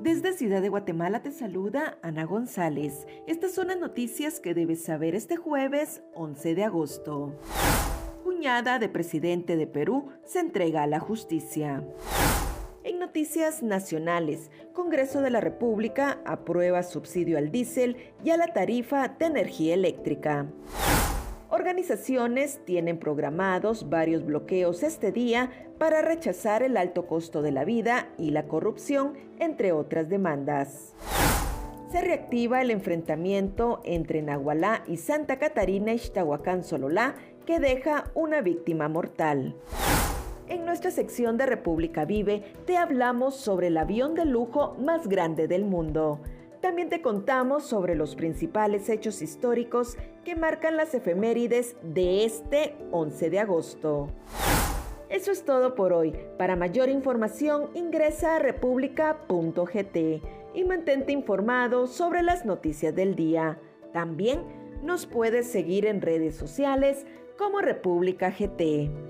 Desde Ciudad de Guatemala te saluda Ana González. Estas son las noticias que debes saber este jueves 11 de agosto. Cuñada de presidente de Perú se entrega a la justicia. En noticias nacionales, Congreso de la República aprueba subsidio al diésel y a la tarifa de energía eléctrica. Organizaciones tienen programados varios bloqueos este día para rechazar el alto costo de la vida y la corrupción, entre otras demandas. Se reactiva el enfrentamiento entre Nahualá y Santa Catarina Ixtahuacán Sololá, que deja una víctima mortal. En nuestra sección de República Vive te hablamos sobre el avión de lujo más grande del mundo. También te contamos sobre los principales hechos históricos que marcan las efemérides de este 11 de agosto. Eso es todo por hoy. Para mayor información ingresa a república.gt y mantente informado sobre las noticias del día. También nos puedes seguir en redes sociales como República GT.